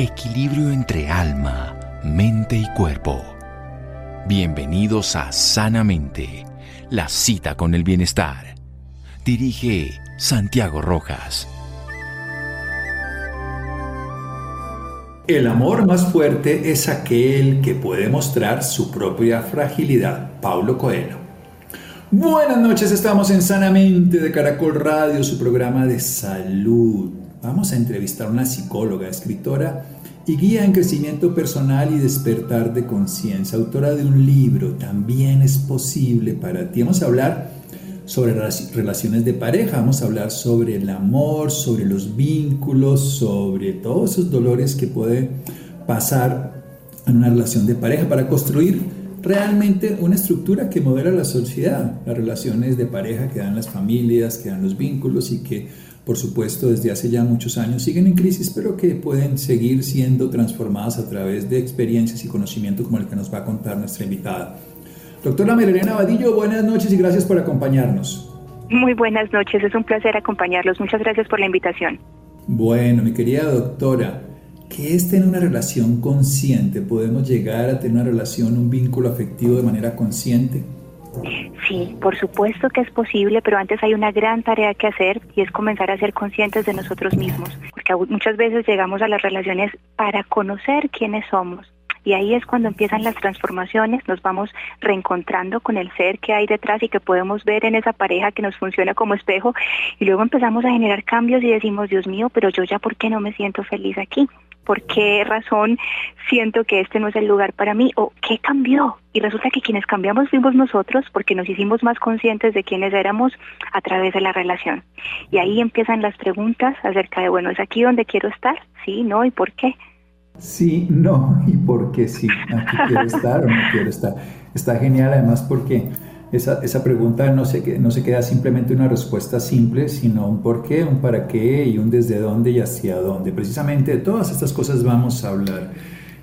equilibrio entre alma, mente y cuerpo. Bienvenidos a Sanamente, la cita con el bienestar. Dirige Santiago Rojas. El amor más fuerte es aquel que puede mostrar su propia fragilidad. Paulo Coelho. Buenas noches, estamos en Sanamente de Caracol Radio, su programa de salud. Vamos a entrevistar a una psicóloga, escritora y guía en crecimiento personal y despertar de conciencia, autora de un libro, también es posible para ti. Vamos a hablar sobre relaciones de pareja, vamos a hablar sobre el amor, sobre los vínculos, sobre todos esos dolores que puede pasar en una relación de pareja para construir realmente una estructura que modela la sociedad, las relaciones de pareja que dan las familias, que dan los vínculos y que por supuesto desde hace ya muchos años siguen en crisis, pero que pueden seguir siendo transformadas a través de experiencias y conocimiento como el que nos va a contar nuestra invitada. Doctora Marilena Vadillo, buenas noches y gracias por acompañarnos. Muy buenas noches, es un placer acompañarlos. Muchas gracias por la invitación. Bueno, mi querida doctora, ¿qué es tener una relación consciente? ¿Podemos llegar a tener una relación, un vínculo afectivo de manera consciente? Sí, por supuesto que es posible, pero antes hay una gran tarea que hacer y es comenzar a ser conscientes de nosotros mismos, porque muchas veces llegamos a las relaciones para conocer quiénes somos, y ahí es cuando empiezan las transformaciones, nos vamos reencontrando con el ser que hay detrás y que podemos ver en esa pareja que nos funciona como espejo y luego empezamos a generar cambios y decimos, Dios mío, pero yo ya por qué no me siento feliz aquí? ¿Por qué razón siento que este no es el lugar para mí? ¿O qué cambió? Y resulta que quienes cambiamos fuimos nosotros porque nos hicimos más conscientes de quiénes éramos a través de la relación. Y ahí empiezan las preguntas acerca de, bueno, ¿es aquí donde quiero estar? ¿Sí? ¿No? ¿Y por qué? Sí, no, y por qué sí, aquí quiero estar o no quiero estar. Está genial además porque esa, esa pregunta no se, no se queda simplemente una respuesta simple, sino un por qué, un para qué y un desde dónde y hacia dónde. Precisamente de todas estas cosas vamos a hablar.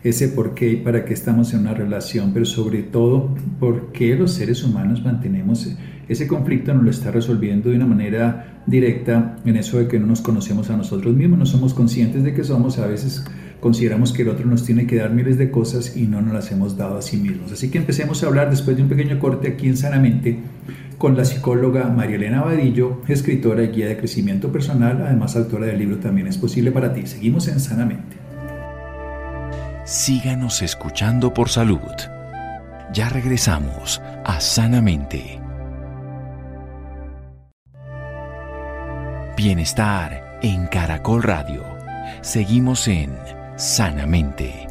Ese por qué y para qué estamos en una relación, pero sobre todo por qué los seres humanos mantenemos ese conflicto, nos lo está resolviendo de una manera directa en eso de que no nos conocemos a nosotros mismos, no somos conscientes de que somos a veces consideramos que el otro nos tiene que dar miles de cosas y no nos las hemos dado a sí mismos. Así que empecemos a hablar después de un pequeño corte aquí en Sanamente con la psicóloga María Elena Vadillo, escritora y guía de crecimiento personal, además autora del libro También es posible para ti. Seguimos en Sanamente. Síganos escuchando por salud. Ya regresamos a Sanamente. Bienestar en Caracol Radio. Seguimos en sanamente.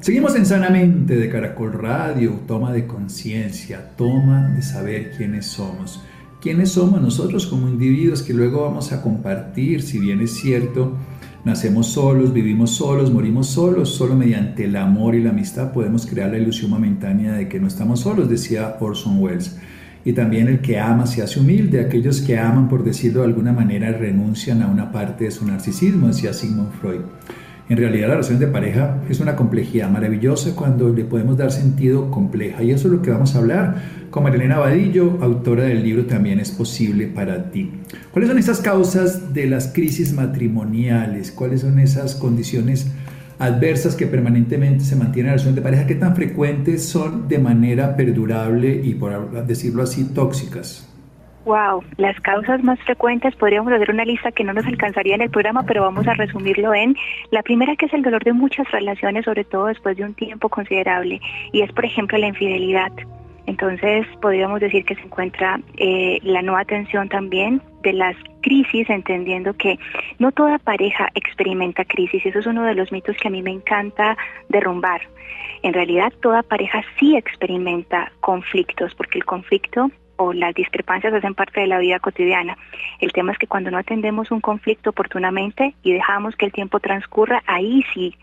Seguimos en Sanamente de Caracol Radio, toma de conciencia, toma de saber quiénes somos. ¿Quiénes somos nosotros como individuos que luego vamos a compartir? Si bien es cierto, nacemos solos, vivimos solos, morimos solos, solo mediante el amor y la amistad podemos crear la ilusión momentánea de que no estamos solos, decía Orson Welles y también el que ama se hace humilde. Aquellos que aman, por decirlo de alguna manera, renuncian a una parte de su narcisismo, decía Sigmund Freud. En realidad la relación de pareja es una complejidad maravillosa cuando le podemos dar sentido compleja y eso es lo que vamos a hablar con Marilena Vadillo, autora del libro También es posible para ti. ¿Cuáles son esas causas de las crisis matrimoniales? ¿Cuáles son esas condiciones adversas que permanentemente se mantienen en la relación de pareja, ¿qué tan frecuentes son de manera perdurable y, por decirlo así, tóxicas? Wow, las causas más frecuentes podríamos hacer una lista que no nos alcanzaría en el programa, pero vamos a resumirlo en la primera que es el dolor de muchas relaciones, sobre todo después de un tiempo considerable, y es por ejemplo la infidelidad. Entonces podríamos decir que se encuentra eh, la no atención también de las crisis, entendiendo que no toda pareja experimenta crisis. Eso es uno de los mitos que a mí me encanta derrumbar. En realidad toda pareja sí experimenta conflictos, porque el conflicto o las discrepancias hacen parte de la vida cotidiana. El tema es que cuando no atendemos un conflicto oportunamente y dejamos que el tiempo transcurra, ahí sí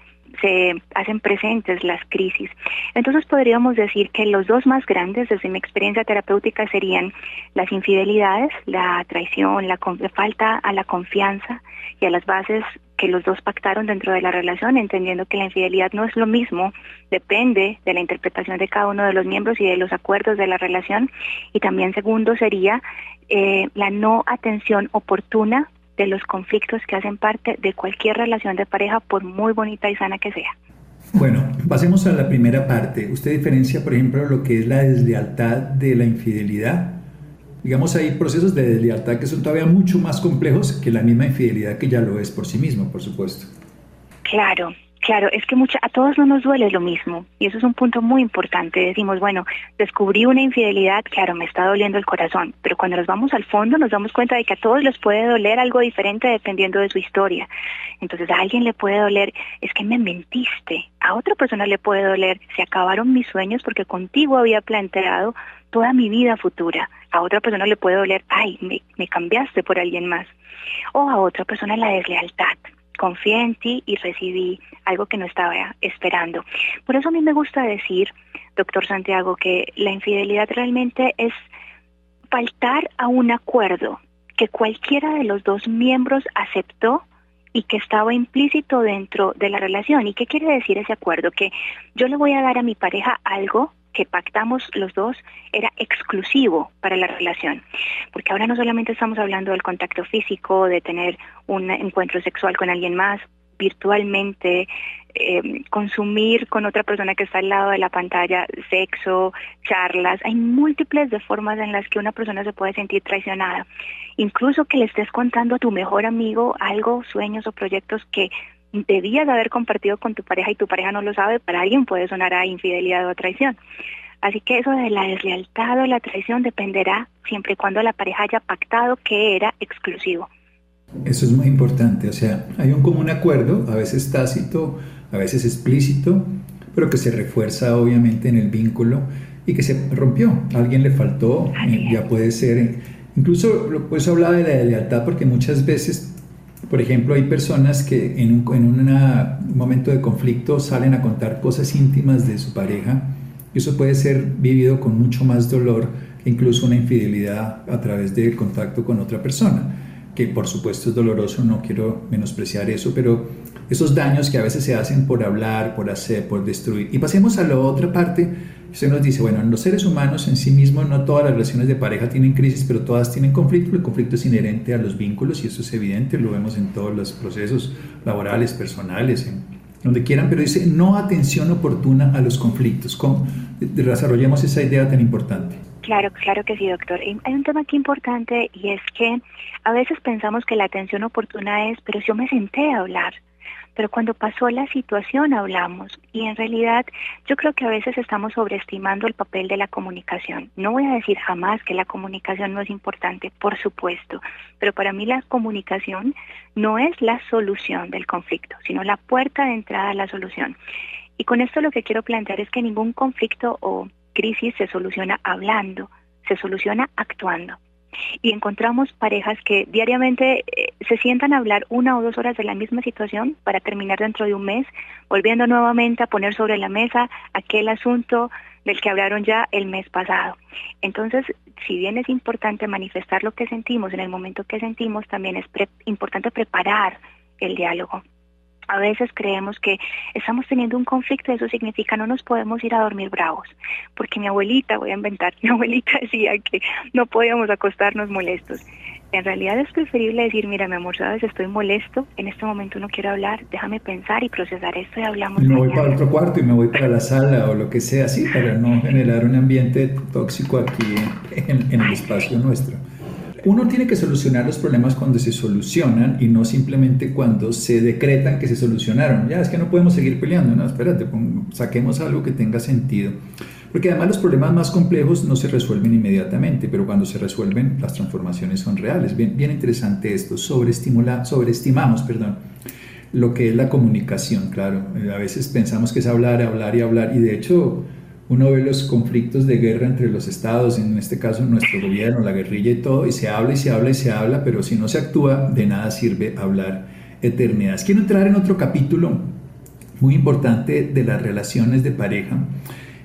se hacen presentes las crisis. Entonces podríamos decir que los dos más grandes desde mi experiencia terapéutica serían las infidelidades, la traición, la falta a la confianza y a las bases que los dos pactaron dentro de la relación, entendiendo que la infidelidad no es lo mismo, depende de la interpretación de cada uno de los miembros y de los acuerdos de la relación. Y también segundo sería eh, la no atención oportuna de los conflictos que hacen parte de cualquier relación de pareja, por muy bonita y sana que sea. Bueno, pasemos a la primera parte. ¿Usted diferencia, por ejemplo, lo que es la deslealtad de la infidelidad? Digamos, hay procesos de deslealtad que son todavía mucho más complejos que la misma infidelidad que ya lo es por sí mismo, por supuesto. Claro, Claro, es que mucha, a todos no nos duele lo mismo y eso es un punto muy importante. Decimos, bueno, descubrí una infidelidad, claro, me está doliendo el corazón, pero cuando nos vamos al fondo nos damos cuenta de que a todos les puede doler algo diferente dependiendo de su historia. Entonces a alguien le puede doler, es que me mentiste, a otra persona le puede doler, se acabaron mis sueños porque contigo había planteado toda mi vida futura. A otra persona le puede doler, ay, me, me cambiaste por alguien más. O a otra persona la deslealtad confié en ti y recibí algo que no estaba esperando. Por eso a mí me gusta decir, doctor Santiago, que la infidelidad realmente es faltar a un acuerdo que cualquiera de los dos miembros aceptó y que estaba implícito dentro de la relación. ¿Y qué quiere decir ese acuerdo? Que yo le voy a dar a mi pareja algo que pactamos los dos era exclusivo para la relación. Porque ahora no solamente estamos hablando del contacto físico, de tener un encuentro sexual con alguien más virtualmente, eh, consumir con otra persona que está al lado de la pantalla, sexo, charlas. Hay múltiples de formas en las que una persona se puede sentir traicionada. Incluso que le estés contando a tu mejor amigo algo, sueños o proyectos que debías haber compartido con tu pareja y tu pareja no lo sabe, para alguien puede sonar a infidelidad o a traición. Así que eso de la deslealtad o la traición dependerá siempre y cuando la pareja haya pactado que era exclusivo. Eso es muy importante, o sea, hay un común acuerdo, a veces tácito, a veces explícito, pero que se refuerza obviamente en el vínculo y que se rompió. A alguien le faltó, eh, ya puede ser, incluso pues hablaba de la deslealtad porque muchas veces por ejemplo, hay personas que en un, en un momento de conflicto salen a contar cosas íntimas de su pareja y eso puede ser vivido con mucho más dolor que incluso una infidelidad a través del contacto con otra persona, que por supuesto es doloroso, no quiero menospreciar eso, pero esos daños que a veces se hacen por hablar, por hacer, por destruir. Y pasemos a la otra parte Usted nos dice, bueno, en los seres humanos en sí mismos no todas las relaciones de pareja tienen crisis, pero todas tienen conflicto. El conflicto es inherente a los vínculos y eso es evidente, lo vemos en todos los procesos laborales, personales, donde quieran, pero dice no atención oportuna a los conflictos. ¿Cómo desarrollemos esa idea tan importante? Claro, claro que sí, doctor. Hay un tema aquí importante y es que a veces pensamos que la atención oportuna es, pero yo me senté a hablar, pero cuando pasó la situación hablamos y en realidad yo creo que a veces estamos sobreestimando el papel de la comunicación. No voy a decir jamás que la comunicación no es importante, por supuesto, pero para mí la comunicación no es la solución del conflicto, sino la puerta de entrada a la solución. Y con esto lo que quiero plantear es que ningún conflicto o crisis se soluciona hablando, se soluciona actuando y encontramos parejas que diariamente eh, se sientan a hablar una o dos horas de la misma situación para terminar dentro de un mes, volviendo nuevamente a poner sobre la mesa aquel asunto del que hablaron ya el mes pasado. Entonces, si bien es importante manifestar lo que sentimos en el momento que sentimos, también es importante preparar el diálogo. A veces creemos que estamos teniendo un conflicto y eso significa no nos podemos ir a dormir bravos, porque mi abuelita, voy a inventar, mi abuelita decía que no podíamos acostarnos molestos. En realidad es preferible decir, mira, mi amor, sabes, estoy molesto, en este momento no quiero hablar, déjame pensar y procesar esto y hablamos. me voy para otro cuarto y me voy para la sala o lo que sea, así, para no generar un ambiente tóxico aquí en el espacio nuestro uno tiene que solucionar los problemas cuando se solucionan y no simplemente cuando se decretan que se solucionaron. Ya es que no podemos seguir peleando, no, espérate, saquemos algo que tenga sentido. Porque además los problemas más complejos no se resuelven inmediatamente, pero cuando se resuelven las transformaciones son reales. Bien, bien interesante esto, sobreestimamos perdón, lo que es la comunicación, claro. A veces pensamos que es hablar, hablar y hablar, y de hecho uno ve los conflictos de guerra entre los estados, en este caso nuestro gobierno, la guerrilla y todo, y se habla y se habla y se habla, pero si no se actúa, de nada sirve hablar eternidades. Quiero entrar en otro capítulo muy importante de las relaciones de pareja,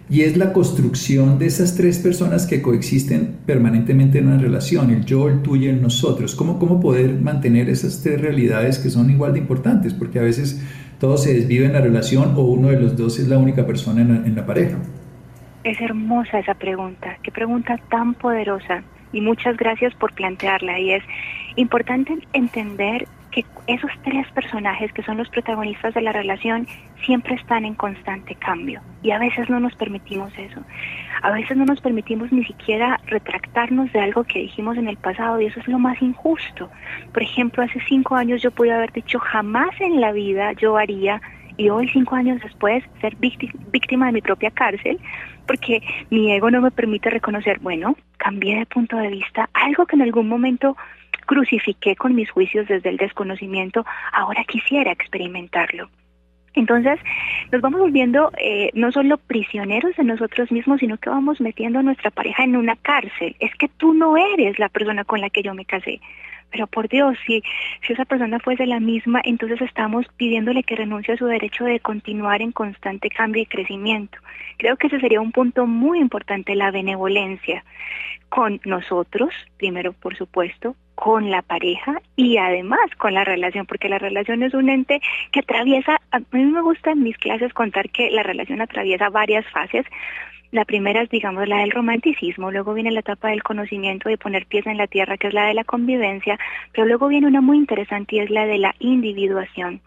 y es la construcción de esas tres personas que coexisten permanentemente en una relación, el yo, el tú y el nosotros. ¿Cómo, cómo poder mantener esas tres realidades que son igual de importantes? Porque a veces todo se desvive en la relación o uno de los dos es la única persona en la pareja. Es hermosa esa pregunta, qué pregunta tan poderosa y muchas gracias por plantearla y es Importante entender que esos tres personajes que son los protagonistas de la relación siempre están en constante cambio y a veces no nos permitimos eso. A veces no nos permitimos ni siquiera retractarnos de algo que dijimos en el pasado y eso es lo más injusto. Por ejemplo, hace cinco años yo pude haber dicho jamás en la vida yo haría y hoy cinco años después ser víctima de mi propia cárcel porque mi ego no me permite reconocer, bueno, cambié de punto de vista, algo que en algún momento crucifiqué con mis juicios desde el desconocimiento, ahora quisiera experimentarlo. Entonces, nos vamos volviendo eh, no solo prisioneros de nosotros mismos, sino que vamos metiendo a nuestra pareja en una cárcel. Es que tú no eres la persona con la que yo me casé. Pero por Dios, si, si esa persona fuese la misma, entonces estamos pidiéndole que renuncie a su derecho de continuar en constante cambio y crecimiento. Creo que ese sería un punto muy importante, la benevolencia con nosotros, primero por supuesto, con la pareja y además con la relación, porque la relación es un ente que atraviesa, a mí me gusta en mis clases contar que la relación atraviesa varias fases. La primera es, digamos, la del romanticismo, luego viene la etapa del conocimiento, de poner pies en la tierra, que es la de la convivencia, pero luego viene una muy interesante y es la de la individuación.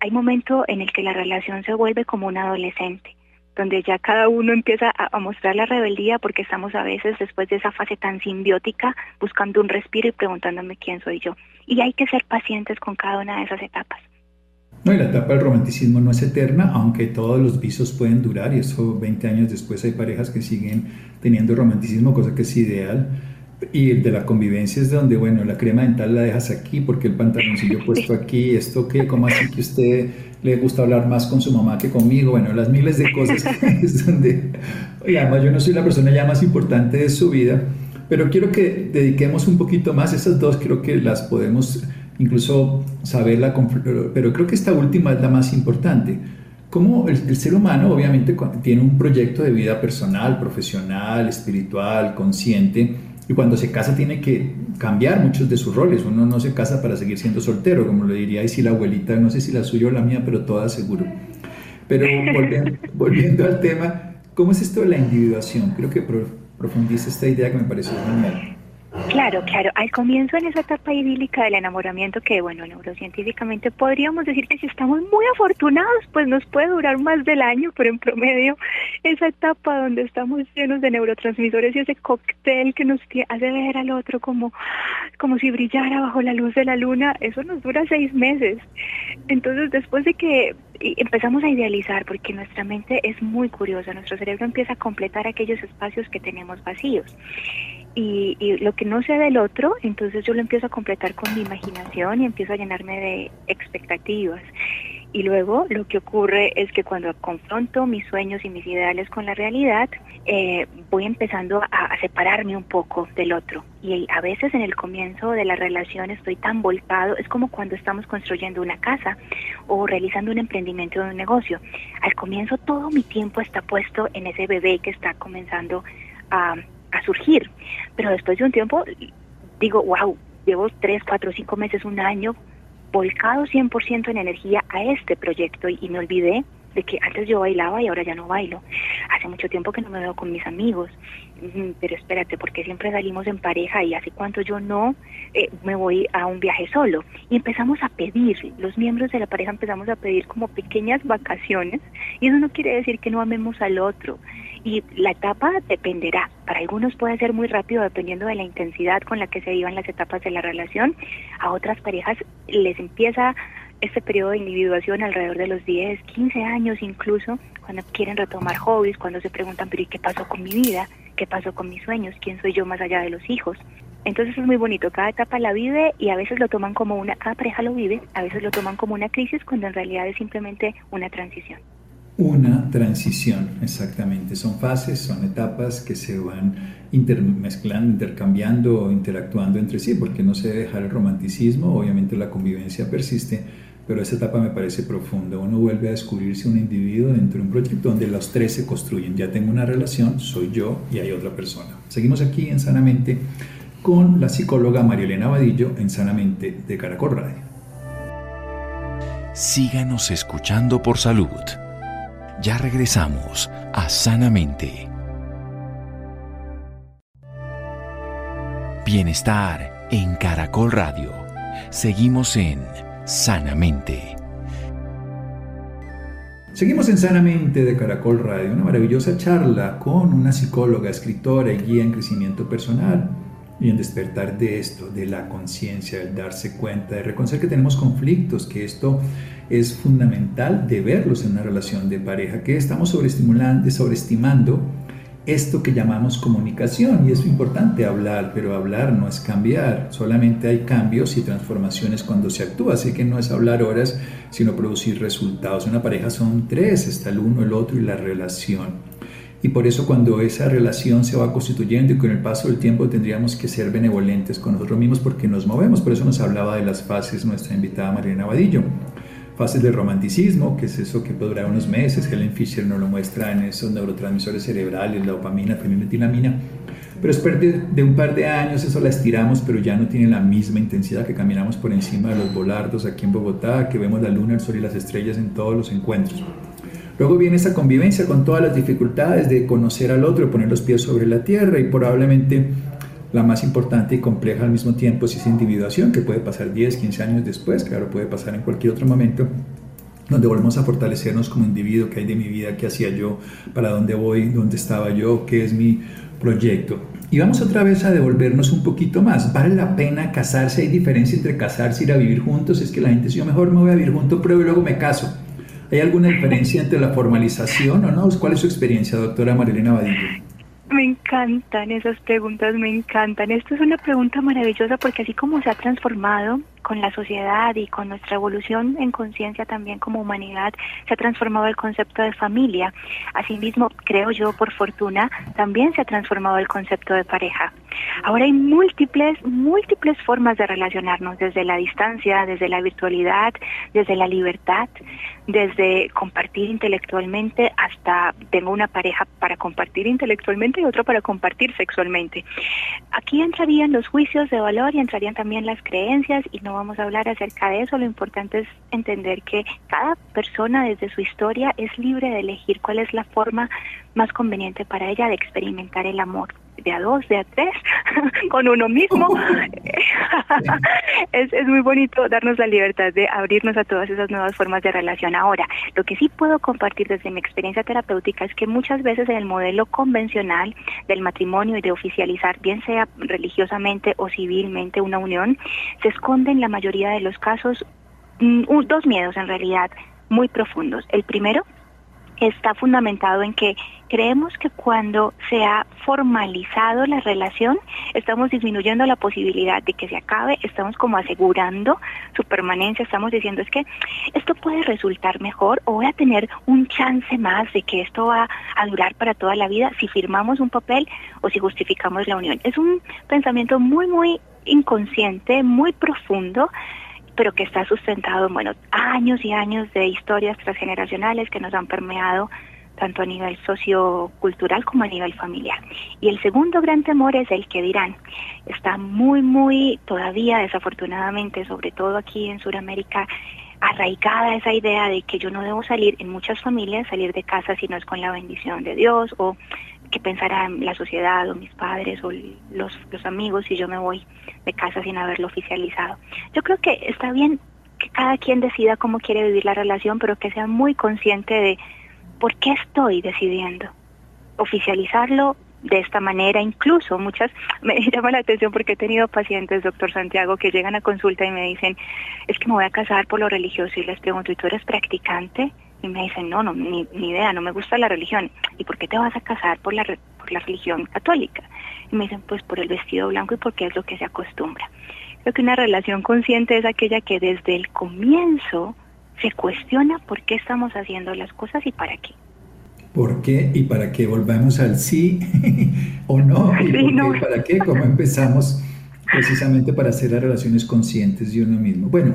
Hay momento en el que la relación se vuelve como un adolescente donde ya cada uno empieza a, mostrar la rebeldía porque estamos a veces después de esa fase tan simbiótica buscando un respiro y preguntándome quién soy yo. Y hay que ser pacientes con cada una de esas etapas. No, y la etapa del romanticismo no es eterna, aunque todos los visos pueden durar y eso 20 años después hay parejas que siguen teniendo romanticismo, cosa que es ideal. Y el de la convivencia es donde, bueno, la crema dental la dejas aquí porque el pantaloncillo puesto aquí, esto que, como así que usted le gusta hablar más con su mamá que conmigo, bueno, las miles de cosas es donde, y además yo no soy la persona ya más importante de su vida, pero quiero que dediquemos un poquito más, esas dos creo que las podemos incluso saberla, pero creo que esta última es la más importante. Como el, el ser humano obviamente tiene un proyecto de vida personal, profesional, espiritual, consciente, y cuando se casa tiene que cambiar muchos de sus roles. Uno no se casa para seguir siendo soltero, como lo diría y si la abuelita, no sé si la suya o la mía, pero toda seguro. Pero volviendo, al tema, ¿cómo es esto de la individuación? Creo que profundiza esta idea que me pareció genial. Claro, claro. Al comienzo en esa etapa idílica del enamoramiento, que bueno, neurocientíficamente podríamos decir que si estamos muy afortunados, pues nos puede durar más del año, pero en promedio esa etapa donde estamos llenos de neurotransmisores y ese cóctel que nos hace ver al otro como, como si brillara bajo la luz de la luna, eso nos dura seis meses. Entonces, después de que empezamos a idealizar, porque nuestra mente es muy curiosa, nuestro cerebro empieza a completar aquellos espacios que tenemos vacíos y, lo que no sé del otro, entonces yo lo empiezo a completar con mi imaginación y empiezo a llenarme de expectativas. Y luego lo que ocurre es que cuando confronto mis sueños y mis ideales con la realidad, eh, voy empezando a, separarme un poco del otro. Y a veces en el comienzo de la relación estoy tan volcado, es como cuando estamos construyendo una casa o realizando un emprendimiento de un negocio. Al comienzo todo mi tiempo está puesto en ese bebé que está comenzando a a surgir. Pero después de un tiempo digo, wow, llevo tres, cuatro, cinco meses, un año volcado 100% en energía a este proyecto y, me olvidé de que antes yo bailaba y ahora ya no bailo. Hace mucho tiempo que no me veo con mis amigos, pero espérate, porque siempre salimos en pareja y hace cuánto yo no eh, me voy a un viaje solo. Y empezamos a pedir, los miembros de la pareja empezamos a pedir como pequeñas vacaciones y eso no quiere decir que no amemos al otro, y la etapa dependerá. Para algunos puede ser muy rápido dependiendo de la intensidad con la que se vivan las etapas de la relación. A otras parejas les empieza este periodo de individuación alrededor de los 10, 15 años incluso, cuando quieren retomar hobbies, cuando se preguntan, pero ¿y qué pasó con mi vida? ¿Qué pasó con mis sueños? ¿Quién soy yo más allá de los hijos? Entonces es muy bonito, cada etapa la vive y a veces lo toman como una, cada pareja lo vive, a veces lo toman como una crisis cuando en realidad es simplemente una transición. Una transición, exactamente. Son fases, son etapas que se van intermezclando, intercambiando, interactuando entre sí, porque no se debe dejar el romanticismo, obviamente la convivencia persiste, pero esa etapa me parece profunda. Uno vuelve a descubrirse un individuo dentro de un proyecto donde los tres se construyen. Ya tengo una relación, soy yo y hay otra persona. Seguimos aquí en Sanamente con la psicóloga María Elena Vadillo en Sanamente de Caracol Radio. Síganos escuchando por salud. Ya regresamos a Sanamente. Bienestar en Caracol Radio. Seguimos en Sanamente. Seguimos en Sanamente de Caracol Radio, una maravillosa charla con una psicóloga, escritora y guía en crecimiento personal y en despertar de esto, de la conciencia, el darse cuenta, de reconocer que tenemos conflictos, que esto es fundamental de verlos en una relación de pareja, que estamos sobreestimulando, sobreestimando esto que llamamos comunicación y es importante hablar, pero hablar no es cambiar, solamente hay cambios y transformaciones cuando se actúa, así que no es hablar horas, sino producir resultados. Una pareja son tres, está el uno, el otro y la relación. Y por eso cuando esa relación se va constituyendo y con el paso del tiempo tendríamos que ser benevolentes con nosotros mismos porque nos movemos, por eso nos hablaba de las fases nuestra invitada Mariana Vadillo. Fases de romanticismo, que es eso que puede durar unos meses, Helen Fisher nos lo muestra en esos neurotransmisores cerebrales, la dopamina, feniletilamina, pero después de, de, un par de años eso la estiramos, pero ya no tiene la misma intensidad que caminamos por encima de los volardos aquí en Bogotá, que vemos la luna, el sol y las estrellas en todos los encuentros. Luego viene esa convivencia con todas las dificultades de conocer al otro, poner los pies sobre la tierra y probablemente la más importante y compleja al mismo tiempo es esa individuación que puede pasar 10, 15 años después, claro, puede pasar en cualquier otro momento, donde volvemos a fortalecernos como individuo, qué hay de mi vida, qué hacía yo, para dónde voy, dónde estaba yo, qué es mi proyecto. Y vamos otra vez a devolvernos un poquito más. ¿Vale la pena casarse? ¿Hay diferencia entre casarse y ir a vivir juntos? Es que la gente dice, yo mejor me voy a vivir junto, y luego me caso. ¿Hay alguna diferencia entre la formalización o no? ¿Cuál es su experiencia, doctora Marilena Badillo? Me encantan esas preguntas, me encantan. Esto es una pregunta maravillosa porque así como se ha transformado con la sociedad y con nuestra evolución en conciencia también como humanidad, se ha transformado el concepto de familia. Asimismo, creo yo, por fortuna, también se ha transformado el concepto de pareja. Ahora hay múltiples, múltiples formas de relacionarnos, desde la distancia, desde la virtualidad, desde la libertad, desde compartir intelectualmente hasta tengo una pareja para compartir intelectualmente y otro para compartir sexualmente. Aquí entrarían los juicios de valor y entrarían también las creencias y no vamos a hablar acerca de eso. Lo importante es entender que cada persona desde su historia es libre de elegir cuál es la forma más conveniente para ella de experimentar el amor de a dos, de a tres, con uno mismo. es, es muy bonito darnos la libertad de abrirnos a todas esas nuevas formas de relación. Ahora, lo que sí puedo compartir desde mi experiencia terapéutica es que muchas veces en el modelo convencional del matrimonio y de oficializar, bien sea religiosamente o civilmente, una unión, se esconde en la mayoría de los casos mm, dos miedos en realidad muy profundos. El primero está fundamentado en que creemos que cuando se ha formalizado la relación, estamos disminuyendo la posibilidad de que se acabe, estamos como asegurando su permanencia, estamos diciendo es que esto puede resultar mejor o voy a tener un chance más de que esto va a durar para toda la vida si firmamos un papel o si justificamos la unión. Es un pensamiento muy, muy inconsciente, muy profundo, pero que está sustentado en bueno, años y años de historias transgeneracionales que nos han permeado tanto a nivel sociocultural como a nivel familiar. Y el segundo gran temor es el que dirán. Está muy, muy todavía, desafortunadamente, sobre todo aquí en Sudamérica, arraigada esa idea de que yo no debo salir en muchas familias, salir de casa si no es con la bendición de Dios o que pensará la sociedad o mis padres o los, los amigos si yo me voy de casa sin haberlo oficializado. Yo creo que está bien que cada quien decida cómo quiere vivir la relación, pero que sea muy consciente de por qué estoy decidiendo oficializarlo de esta manera. Incluso muchas, me llama la atención porque he tenido pacientes, doctor Santiago, que llegan a consulta y me dicen, es que me voy a casar por lo religioso y les pregunto, ¿y tú eres practicante? Y me dicen, no, no, ni, ni idea, no me gusta la religión. ¿Y por qué te vas a casar por la, por la religión católica? Y me dicen, pues por el vestido blanco y porque es lo que se acostumbra. Creo que una relación consciente es aquella que desde el comienzo se cuestiona por qué estamos haciendo las cosas y para qué. ¿Por qué y para qué? Volvamos al sí o no y por qué, para qué, cómo empezamos precisamente para hacer las relaciones conscientes de uno mismo. Bueno,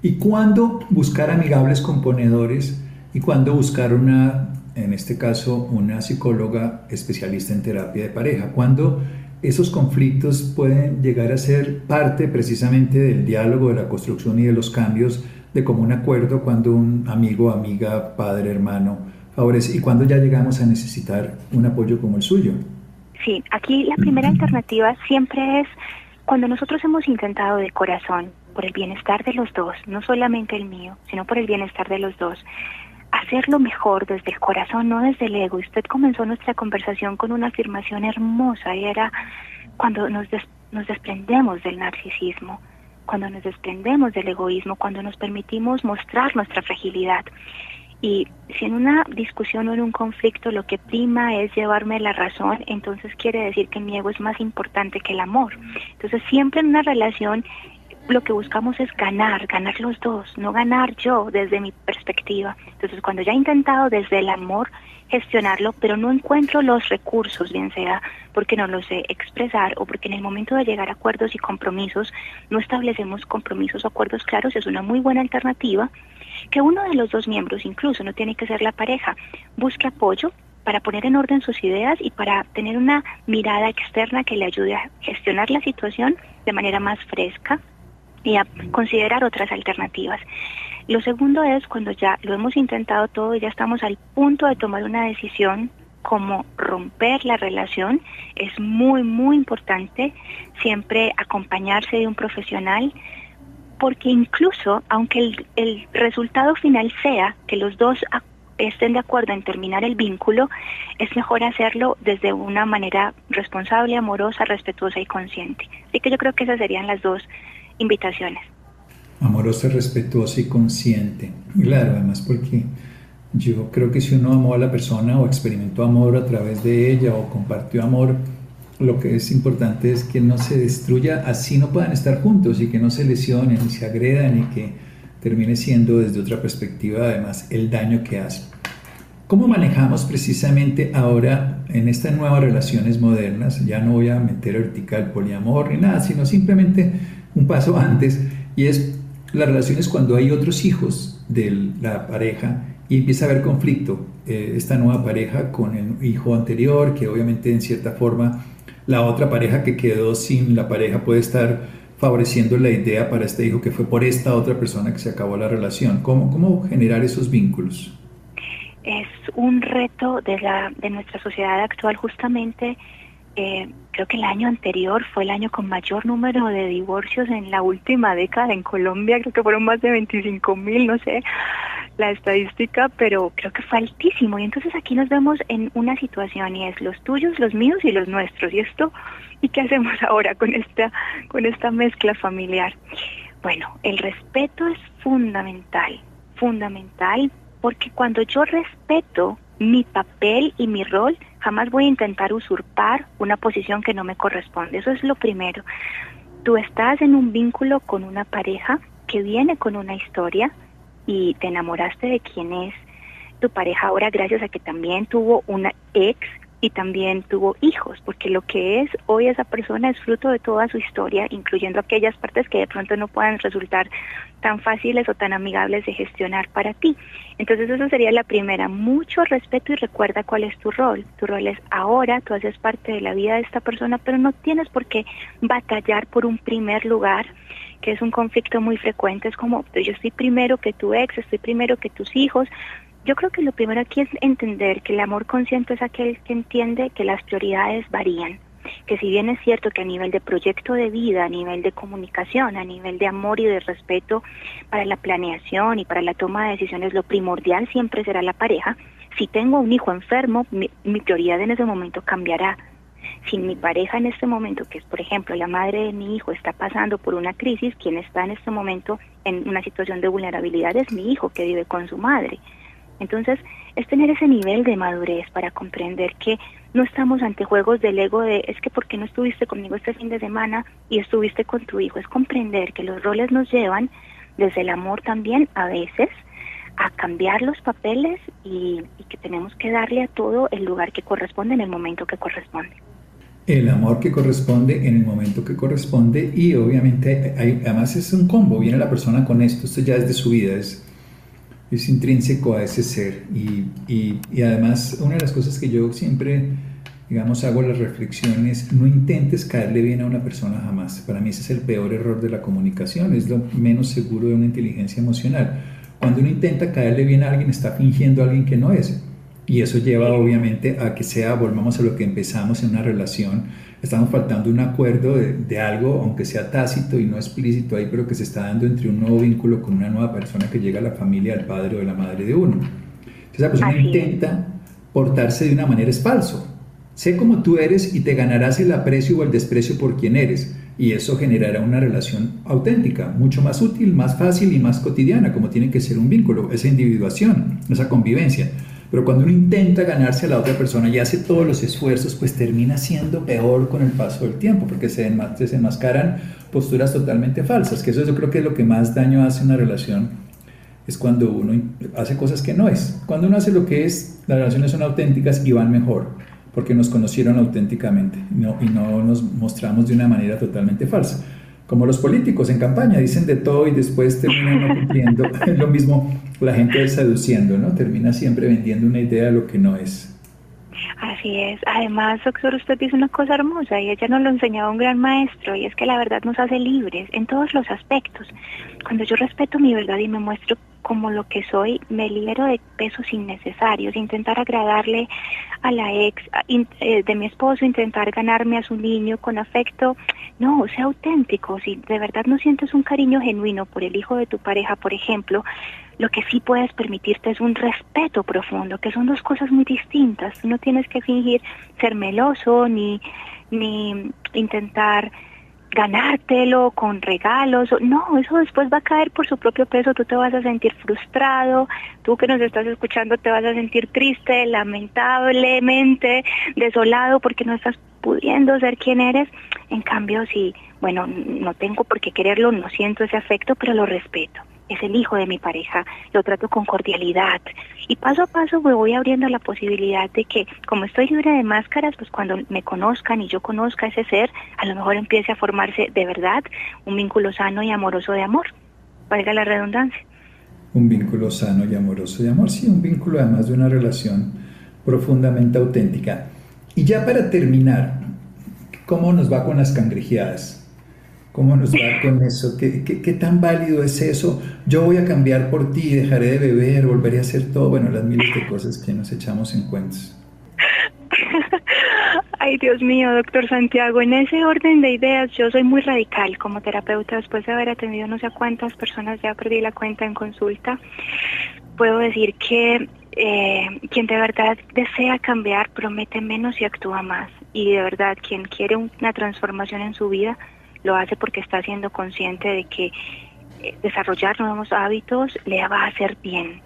¿Y cuándo buscar amigables componedores? ¿Y cuándo buscar una, en este caso, una psicóloga especialista en terapia de pareja? ¿Cuándo esos conflictos pueden llegar a ser parte precisamente del diálogo, de la construcción y de los cambios de común acuerdo cuando un amigo, amiga, padre, hermano favorece y cuando ya llegamos a necesitar un apoyo como el suyo? Sí, aquí la primera alternativa siempre es cuando nosotros hemos intentado de corazón, por el bienestar de los dos, no solamente el mío, sino por el bienestar de los dos, hacerlo mejor desde el corazón, no desde el ego. Usted comenzó nuestra conversación con una afirmación hermosa y era cuando nos, nos desprendemos del narcisismo, cuando nos desprendemos del egoísmo, cuando nos permitimos mostrar nuestra fragilidad. Y si en una discusión o en un conflicto lo que prima es llevarme la razón, entonces quiere decir que mi ego es más importante que el amor. Entonces siempre en una relación lo que buscamos es ganar, ganar los dos, no ganar yo desde mi perspectiva. Entonces cuando ya he intentado desde el amor gestionarlo, pero no encuentro los recursos, bien sea porque no los sé expresar o porque en el momento de llegar a acuerdos y compromisos no establecemos compromisos o acuerdos claros, es una muy buena alternativa que uno de los dos miembros, incluso no tiene que ser la pareja, busque apoyo para poner en orden sus ideas y para tener una mirada externa que le ayude a gestionar la situación de manera más fresca y a considerar otras alternativas. Lo segundo es cuando ya lo hemos intentado todo y ya estamos al punto de tomar una decisión como romper la relación, es muy, muy importante siempre acompañarse de un profesional, porque incluso aunque el, el resultado final sea que los dos estén de acuerdo en terminar el vínculo, es mejor hacerlo desde una manera responsable, amorosa, respetuosa y consciente. Así que yo creo que esas serían las dos invitaciones. Amorosa, respetuosa y consciente. Claro, además porque yo creo que si uno amó a la persona o experimentó amor a través de ella o compartió amor, lo que es importante es que no se destruya, así no puedan estar juntos y que no se lesionen y se agredan y que termine siendo desde otra perspectiva además el daño que hace. ¿Cómo manejamos precisamente ahora en estas nuevas relaciones modernas? Ya no voy a meter vertical poliamor ni nada, sino simplemente un paso antes y es las relaciones cuando hay otros hijos de la pareja y empieza a haber conflicto. Eh, esta nueva pareja con el hijo anterior, que obviamente en cierta forma la otra pareja que quedó sin la pareja puede estar favoreciendo la idea para este hijo que fue por esta otra persona que se acabó la relación. ¿Cómo, cómo generar esos vínculos? Es un reto de, la, de nuestra sociedad actual justamente eh, creo que el año anterior fue el año con mayor número de divorcios en la última década en Colombia, creo que fueron más de 25 mil, no sé la estadística, pero creo que fue altísimo. Y entonces aquí nos vemos en una situación y es los tuyos, los míos y los nuestros. ¿Y esto? ¿Y qué hacemos ahora con esta, con esta mezcla familiar? Bueno, el respeto es fundamental, fundamental, porque cuando yo respeto mi papel y mi rol, jamás voy a intentar usurpar una posición que no me corresponde. Eso es lo primero. Tú estás en un vínculo con una pareja que viene con una historia y te enamoraste de quién es tu pareja ahora gracias a que también tuvo una ex y también tuvo hijos, porque lo que es hoy esa persona es fruto de toda su historia, incluyendo aquellas partes que de pronto no puedan resultar tan fáciles o tan amigables de gestionar para ti. Entonces eso sería la primera, mucho respeto y recuerda cuál es tu rol. Tu rol es ahora, tú haces parte de la vida de esta persona, pero no tienes por qué batallar por un primer lugar que es un conflicto muy frecuente, es como yo estoy primero que tu ex, estoy primero que tus hijos, yo creo que lo primero aquí es entender que el amor consciente es aquel que entiende que las prioridades varían, que si bien es cierto que a nivel de proyecto de vida, a nivel de comunicación, a nivel de amor y de respeto para la planeación y para la toma de decisiones, lo primordial siempre será la pareja, si tengo un hijo enfermo, mi, mi prioridad en ese momento cambiará. Si mi pareja en este momento, que es por ejemplo la madre de mi hijo, está pasando por una crisis, quien está en este momento en una situación de vulnerabilidad es mi hijo que vive con su madre. Entonces, es tener ese nivel de madurez para comprender que no estamos ante juegos del ego de es que porque no estuviste conmigo este fin de semana y estuviste con tu hijo, es comprender que los roles nos llevan desde el amor también a veces a cambiar los papeles y, que tenemos que darle a todo el lugar que corresponde en el momento que corresponde. El amor que corresponde en el momento que corresponde y obviamente además es un combo, viene la persona con esto, esto ya es de su vida, es es intrínseco a ese ser. Y, y, y, además, una de las cosas que yo siempre, digamos, hago las reflexiones, no intentes caerle bien a una persona jamás. Para mí ese es el peor error de la comunicación, es lo menos seguro de una inteligencia emocional. Cuando uno intenta caerle bien a alguien, está fingiendo a alguien que no es. Y eso lleva obviamente a que sea, volvamos a lo que empezamos en una relación, estamos faltando un acuerdo de, algo, aunque sea tácito y no explícito ahí, pero que se está dando entre un nuevo vínculo con una nueva persona que llega a la familia del padre o de la madre de uno. Esa persona intenta portarse de una manera es falso. Sé como tú eres y te ganarás el aprecio o el desprecio por quien eres. Y eso generará una relación auténtica, mucho más útil, más fácil y más cotidiana, como tiene que ser un vínculo, esa individuación, esa convivencia. Pero cuando uno intenta ganarse a la otra persona y hace todos los esfuerzos, pues termina siendo peor con el paso del tiempo, porque se desenmascaran posturas totalmente falsas, que eso yo creo que es lo que más daño hace una relación, es cuando uno hace cosas que no es. Cuando uno hace lo que es, las relaciones son auténticas y van mejor, porque nos conocieron auténticamente no, y no nos mostramos de una manera totalmente falsa como los políticos en campaña, dicen de todo y después terminan no cumpliendo. lo mismo la gente seduciendo, ¿no? Termina siempre vendiendo una idea de lo que no es. Así es. Además, doctor, usted dice una cosa hermosa y ella nos lo enseñaba un gran maestro y es que la verdad nos hace libres en todos los aspectos. Cuando yo respeto mi verdad y me muestro como lo que soy, me libero de pesos innecesarios, intentar agradarle a la ex eh, de mi esposo, intentar ganarme a su niño con afecto. No, sea auténtico. Si de verdad no sientes un cariño genuino por el hijo de tu pareja, por ejemplo, lo que sí puedes permitirte es un respeto profundo, que son dos cosas muy distintas. No tienes que fingir ser meloso ni, ni intentar ganártelo con regalos. No, eso después va a caer por su propio peso. Tú te vas a sentir frustrado. Tú que nos estás escuchando te vas a sentir triste, lamentablemente, desolado porque no estás pudiendo ser quien eres. En cambio, si, bueno, no tengo por qué quererlo, no siento ese afecto, pero lo respeto es el hijo de mi pareja, lo trato con cordialidad y paso a paso me voy abriendo la posibilidad de que como estoy libre de máscaras, pues cuando me conozcan y yo conozca ese ser, a lo mejor empiece a formarse de verdad un vínculo sano y amoroso de amor, valga la redundancia. Un vínculo sano y amoroso de amor, sí, un vínculo además de una relación profundamente auténtica. Y ya para terminar, ¿cómo nos va con las cangrejeadas? ¿Cómo nos va con eso? ¿Qué, ¿Qué, tan válido es eso? Yo voy a cambiar por ti, dejaré de beber, volveré a hacer todo. Bueno, las miles de cosas que nos echamos en cuentos. Ay, Dios mío, doctor Santiago, en ese orden de ideas yo soy muy radical como terapeuta. Después de haber atendido no sé cuántas personas, ya perdí la cuenta en consulta, puedo decir que eh, quien de verdad desea cambiar promete menos y actúa más. Y de verdad, quien quiere una transformación en su vida, lo hace porque está siendo consciente de que eh, desarrollar nuevos hábitos le va a hacer bien.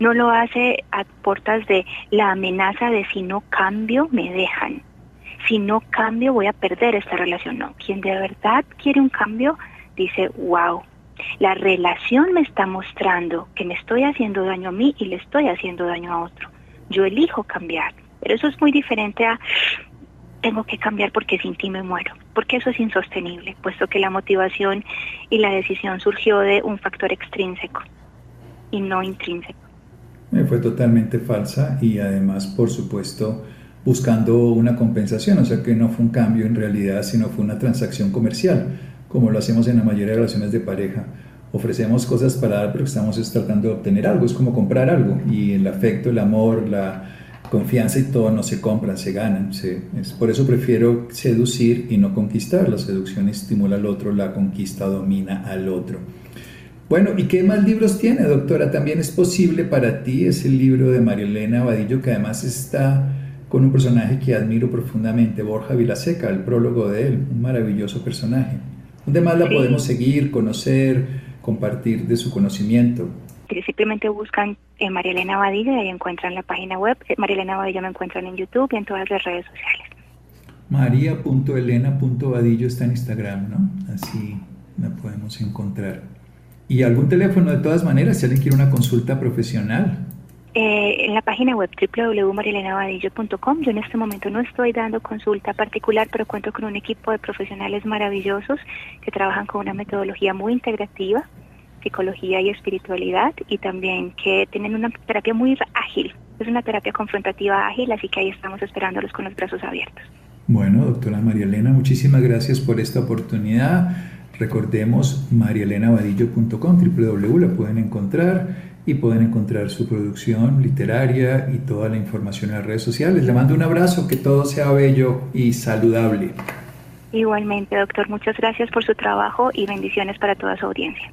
No lo hace a puertas de la amenaza de si no cambio me dejan. Si no cambio voy a perder esta relación. No, quien de verdad quiere un cambio dice, wow, la relación me está mostrando que me estoy haciendo daño a mí y le estoy haciendo daño a otro. Yo elijo cambiar. Pero eso es muy diferente a tengo que cambiar porque sin ti me muero, porque eso es insostenible, puesto que la motivación y la decisión surgió de un factor extrínseco y no intrínseco. Fue totalmente falsa y además, por supuesto, buscando una compensación, o sea que no fue un cambio en realidad, sino fue una transacción comercial, como lo hacemos en la mayoría de relaciones de pareja. Ofrecemos cosas para dar, pero estamos tratando de obtener algo, es como comprar algo y el afecto, el amor, la, confianza y todo no se compran, se ganan. es, por eso prefiero seducir y no conquistar. La seducción estimula al otro, la conquista domina al otro. Bueno, ¿y qué más libros tiene, doctora? También es posible para ti, es el libro de María Elena Vadillo, que además está con un personaje que admiro profundamente, Borja Vilaseca, el prólogo de él, un maravilloso personaje. ¿Dónde más la podemos seguir, conocer, compartir de su conocimiento? Simplemente buscan eh, María Elena Badillo y ahí encuentran la página web. Eh, María Elena Badillo me encuentran en YouTube y en todas las redes sociales. María.elena.vadillo está en Instagram, ¿no? Así la podemos encontrar. ¿Y algún teléfono de todas maneras si alguien quiere una consulta profesional? Eh, en la página web www.marilenavadillo.com yo en este momento no estoy dando consulta particular, pero cuento con un equipo de profesionales maravillosos que trabajan con una metodología muy integrativa psicología y espiritualidad y también que tienen una terapia muy ágil. Es una terapia confrontativa ágil, así que ahí estamos esperándolos con los brazos abiertos. Bueno, doctora María Elena, muchísimas gracias por esta oportunidad. Recordemos marialenavadillo.com, www, la pueden encontrar y pueden encontrar su producción literaria y toda la información en las redes sociales. Le mando un abrazo, que todo sea bello y saludable. Igualmente, doctor, muchas gracias por su trabajo y bendiciones para toda su audiencia.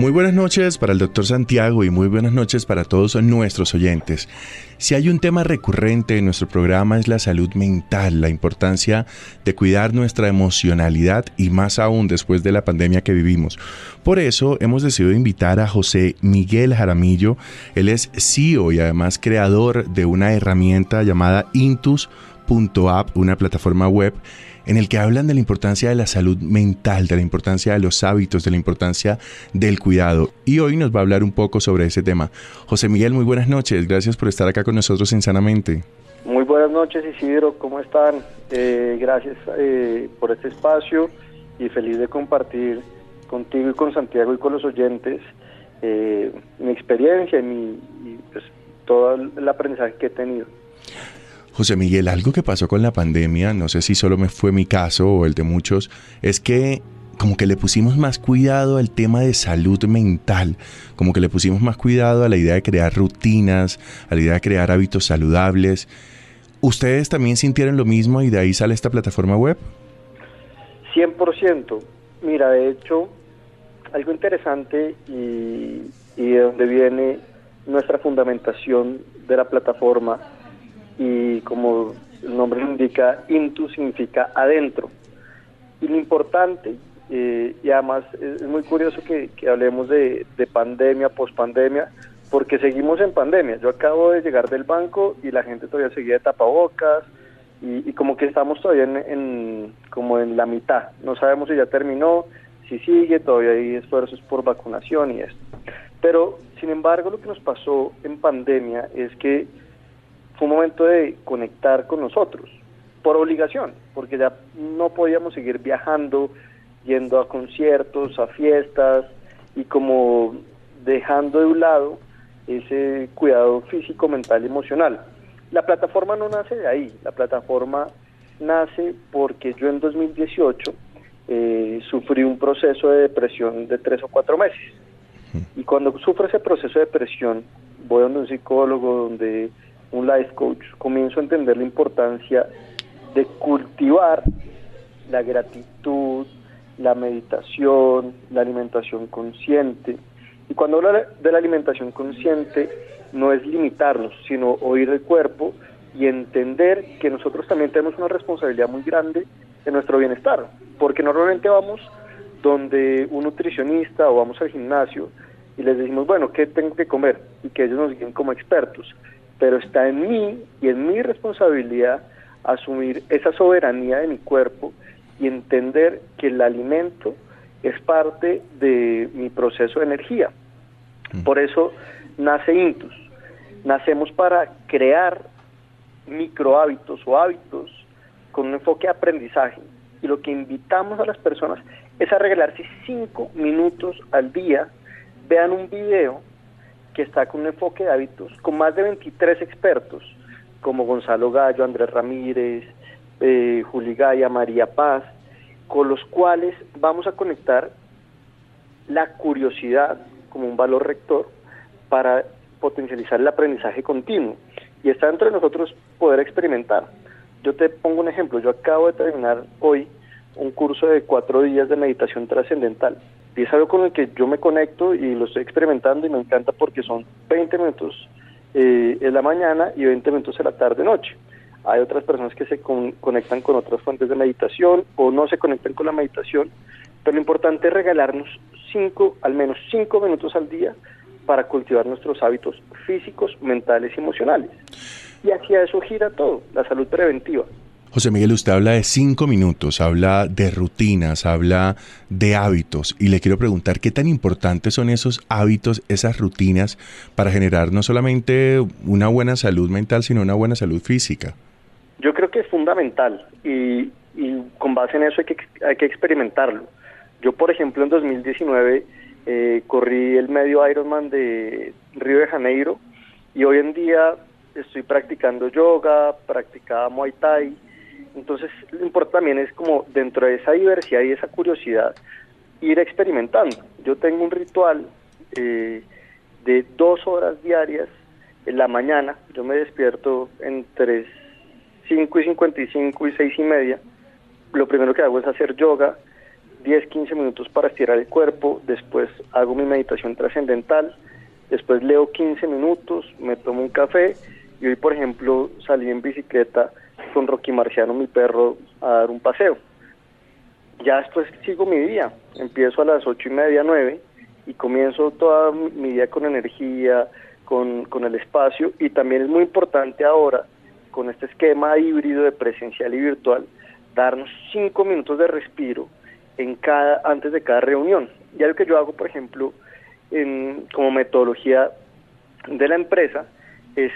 Muy buenas noches para el doctor Santiago y muy buenas noches para todos nuestros oyentes. Si hay un tema recurrente en nuestro programa es la salud mental, la importancia de cuidar nuestra emocionalidad y más aún después de la pandemia que vivimos. Por eso hemos decidido invitar a José Miguel Jaramillo. Él es CEO y además creador de una herramienta llamada Intus.app, una plataforma web en el que hablan de la importancia de la salud mental, de la importancia de los hábitos, de la importancia del cuidado. Y hoy nos va a hablar un poco sobre ese tema. José Miguel, muy buenas noches. Gracias por estar acá con nosotros en Sanamente. Muy buenas noches, Isidro. ¿Cómo están? Eh, gracias eh, por este espacio y feliz de compartir contigo y con Santiago y con los oyentes eh, mi experiencia y, mi, y pues, todo el aprendizaje que he tenido. José Miguel, algo que pasó con la pandemia, no sé si solo me fue mi caso o el de muchos, es que como que le pusimos más cuidado al tema de salud mental, como que le pusimos más cuidado a la idea de crear rutinas, a la idea de crear hábitos saludables. ¿Ustedes también sintieron lo mismo y de ahí sale esta plataforma web? 100%. Mira, de hecho, algo interesante y, y de donde viene nuestra fundamentación de la plataforma y como el nombre indica, intu significa adentro. Y lo importante, eh, y además es, muy curioso que, hablemos de, pandemia, pospandemia, porque seguimos en pandemia. Yo acabo de llegar del banco y la gente todavía seguía de tapabocas y, como que estamos todavía en, como en la mitad. No sabemos si ya terminó, si sigue, todavía hay esfuerzos por vacunación y esto. Pero, sin embargo, lo que nos pasó en pandemia es que fue un momento de conectar con nosotros, por obligación, porque ya no podíamos seguir viajando, yendo a conciertos, a fiestas y como dejando de un lado ese cuidado físico, mental y emocional. La plataforma no nace de ahí, la plataforma nace porque yo en 2018 eh, sufrí un proceso de depresión de tres o cuatro meses. Y cuando sufro ese proceso de depresión, voy a un psicólogo, donde un life coach, comienzo a entender la importancia de cultivar la gratitud, la meditación, la alimentación consciente. Y cuando hablo de la alimentación consciente, no es limitarnos, sino oír el cuerpo y entender que nosotros también tenemos una responsabilidad muy grande en nuestro bienestar, porque normalmente vamos donde un nutricionista o vamos al gimnasio y les decimos, bueno, ¿qué tengo que comer? Y que ellos nos guíen como expertos pero está en mí y en mi responsabilidad asumir esa soberanía de mi cuerpo y entender que el alimento es parte de mi proceso de energía. Mm. Por eso nace Intus. Nacemos para crear micro hábitos o hábitos con un enfoque de aprendizaje. Y lo que invitamos a las personas es a regalarse cinco minutos al día, vean un video que está con un enfoque de hábitos con más de 23 expertos, como Gonzalo Gallo, Andrés Ramírez, eh, Juli Gaya, María Paz, con los cuales vamos a conectar la curiosidad como un valor rector para potencializar el aprendizaje continuo. Y está dentro de nosotros poder experimentar. Yo te pongo un ejemplo, yo acabo de terminar hoy un curso de cuatro días de meditación trascendental y es algo con el que yo me conecto y lo estoy experimentando y me encanta porque son 20 minutos eh, en la mañana y 20 minutos en la tarde-noche. Hay otras personas que se conectan con otras fuentes de meditación o no se conectan con la meditación, pero lo importante es regalarnos cinco, al menos cinco minutos al día para cultivar nuestros hábitos físicos, mentales y emocionales. Y hacia eso gira todo, la salud preventiva. José Miguel, usted habla de cinco minutos, habla de rutinas, habla de hábitos y le quiero preguntar qué tan importantes son esos hábitos, esas rutinas para generar no solamente una buena salud mental, sino una buena salud física. Yo creo que es fundamental y, con base en eso hay que, hay que experimentarlo. Yo, por ejemplo, en 2019 eh, corrí el medio Ironman de Río de Janeiro y hoy en día estoy practicando yoga, practicaba Muay Thai. Entonces, lo importante también es como dentro de esa diversidad y esa curiosidad, ir experimentando. Yo tengo un ritual eh, de dos horas diarias en la mañana. Yo me despierto entre 5 y 55 y 6 y media. Lo primero que hago es hacer yoga, 10, 15 minutos para estirar el cuerpo, después hago mi meditación trascendental, después leo 15 minutos, me tomo un café y hoy, por ejemplo, salí en bicicleta con Rocky Marciano, mi perro, a dar un paseo. Ya después sigo mi día, empiezo a las ocho y media, nueve, y comienzo toda mi día con energía, con, con el espacio, y también es muy importante ahora, con este esquema híbrido de presencial y virtual, darnos cinco minutos de respiro en cada, antes de cada reunión. Ya lo que yo hago, por ejemplo, en, como metodología de la empresa, es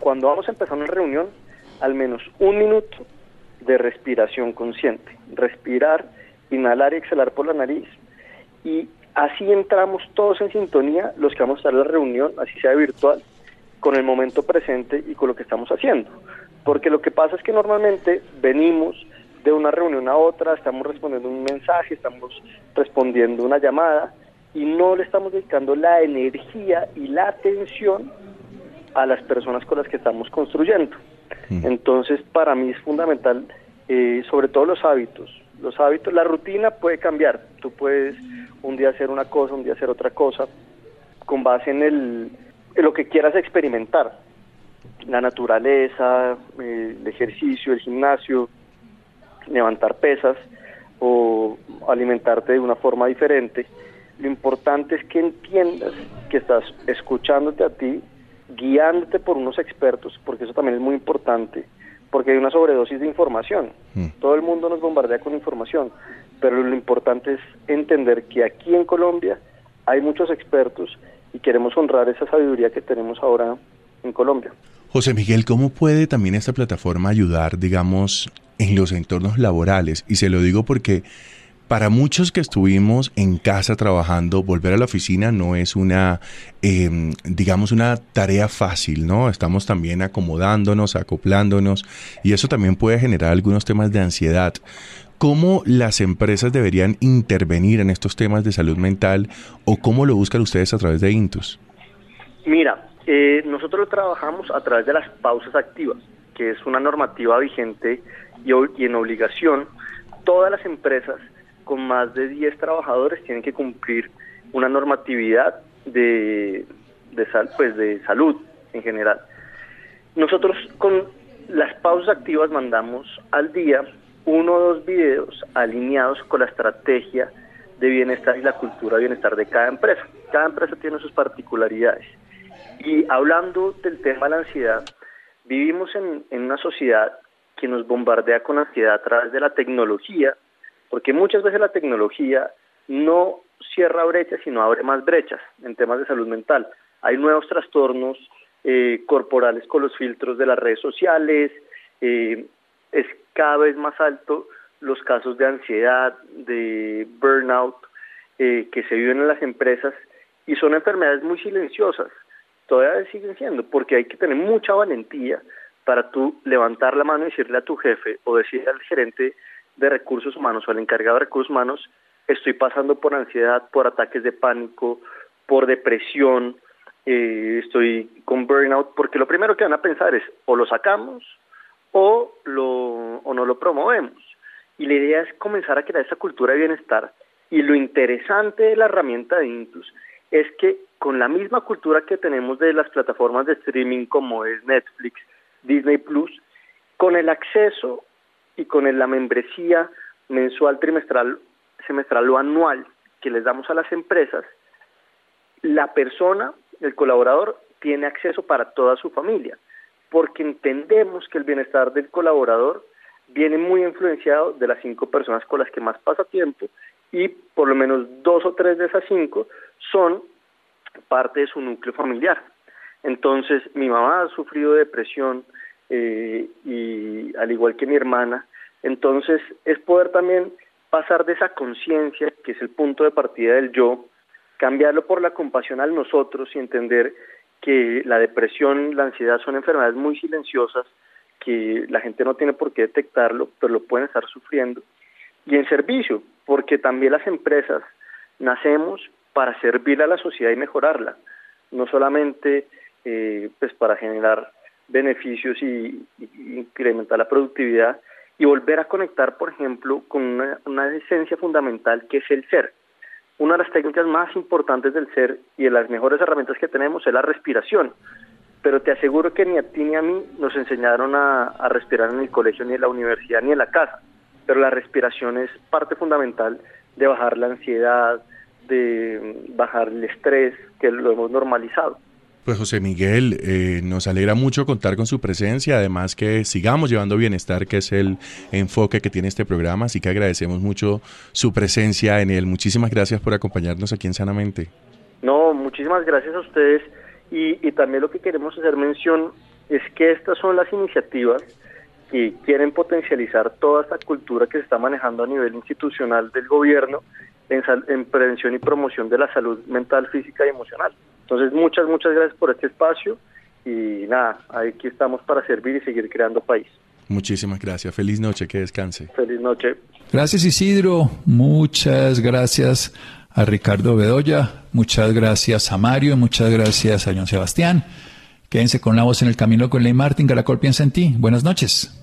cuando vamos a empezar una reunión, al menos un minuto de respiración consciente. Respirar, inhalar y exhalar por la nariz. Y así entramos todos en sintonía, los que vamos a estar en la reunión, así sea virtual, con el momento presente y con lo que estamos haciendo. Porque lo que pasa es que normalmente venimos de una reunión a otra, estamos respondiendo un mensaje, estamos respondiendo una llamada y no le estamos dedicando la energía y la atención a las personas con las que estamos construyendo. Entonces, para mí es fundamental, eh, sobre todo los hábitos. Los hábitos, la rutina puede cambiar. Tú puedes un día hacer una cosa, un día hacer otra cosa, con base en, el, en lo que quieras experimentar. La naturaleza, eh, el ejercicio, el gimnasio, levantar pesas o alimentarte de una forma diferente. Lo importante es que entiendas que estás escuchándote a ti, guiándote por unos expertos, porque eso también es muy importante, porque hay una sobredosis de información. Mm. Todo el mundo nos bombardea con información, pero lo importante es entender que aquí en Colombia hay muchos expertos y queremos honrar esa sabiduría que tenemos ahora en Colombia. José Miguel, ¿cómo puede también esta plataforma ayudar, digamos, en los entornos laborales? Y se lo digo porque para muchos que estuvimos en casa trabajando, volver a la oficina no es una, em, digamos, una tarea fácil, ¿no? Estamos también acomodándonos, acoplándonos, y eso también puede generar algunos temas de ansiedad. ¿Cómo las empresas deberían intervenir en estos temas de salud mental o cómo lo buscan ustedes a través de Intus? Mira, eh, nosotros lo trabajamos a través de las pausas activas, que es una normativa vigente y, en obligación. Todas las empresas con más de 10 trabajadores tienen que cumplir una normatividad de, de, pues de salud en general. Nosotros con las pausas activas mandamos al día uno o dos videos alineados con la estrategia de bienestar y la cultura de bienestar de cada empresa. Cada empresa tiene sus particularidades. Y hablando del tema de la ansiedad, vivimos en, una sociedad que nos bombardea con ansiedad a través de la tecnología, porque muchas veces la tecnología no cierra brechas, sino abre más brechas en temas de salud mental. Hay nuevos trastornos eh, corporales con los filtros de las redes sociales, eh, es cada vez más alto los casos de ansiedad, de burnout eh, que se viven en las empresas y son enfermedades muy silenciosas todavía siguen siendo, porque hay que tener mucha valentía para tú levantar la mano y decirle a tu jefe o decirle al gerente de recursos humanos o al encargado de recursos humanos, estoy pasando por ansiedad, por ataques de pánico, por depresión, eh, estoy con burnout, porque lo primero que van a pensar es o lo sacamos o, lo, o no lo promovemos. Y la idea es comenzar a crear esa cultura de bienestar. Y lo interesante de la herramienta de Intus es que con la misma cultura que tenemos de las plataformas de streaming como es Netflix, Disney Plus, con el acceso y con la membresía mensual, trimestral, semestral o anual que les damos a las empresas, la persona, el colaborador, tiene acceso para toda su familia, porque entendemos que el bienestar del colaborador viene muy influenciado de las cinco personas con las que más pasa tiempo y por lo menos dos o tres de esas cinco son parte de su núcleo familiar. Entonces, mi mamá ha sufrido depresión eh, y al igual que mi hermana, entonces es poder también pasar de esa conciencia, que es el punto de partida del yo, cambiarlo por la compasión al nosotros y entender que la depresión, la ansiedad son enfermedades muy silenciosas, que la gente no tiene por qué detectarlo, pero lo pueden estar sufriendo. Y en servicio, porque también las empresas nacemos para servir a la sociedad y mejorarla, no solamente eh, pues para generar beneficios y, incrementar la productividad y volver a conectar, por ejemplo, con una, una esencia fundamental que es el ser. Una de las técnicas más importantes del ser y de las mejores herramientas que tenemos es la respiración pero te aseguro que ni a ti ni a mí nos enseñaron a, a, respirar en el colegio, ni en la universidad, ni en la casa. Pero la respiración es parte fundamental de bajar la ansiedad, de bajar el estrés, que lo hemos normalizado. Pues José Miguel, eh, nos alegra mucho contar con su presencia, además que sigamos llevando bienestar, que es el enfoque que tiene este programa, así que agradecemos mucho su presencia en él. Muchísimas gracias por acompañarnos aquí en Sanamente. No, muchísimas gracias a ustedes y, y también lo que queremos hacer mención es que estas son las iniciativas que quieren potencializar toda esta cultura que se está manejando a nivel institucional del gobierno en, prevención y promoción de la salud mental, física y emocional. Entonces, muchas, muchas gracias por este espacio y nada, aquí estamos para servir y seguir creando país. Muchísimas gracias. Feliz noche, que descanse. Feliz noche. Gracias Isidro, muchas gracias a Ricardo Bedoya, muchas gracias a Mario, muchas gracias a John Sebastián. Quédense con la voz en el camino con Ley Martín, Caracol piensa en ti. Buenas noches.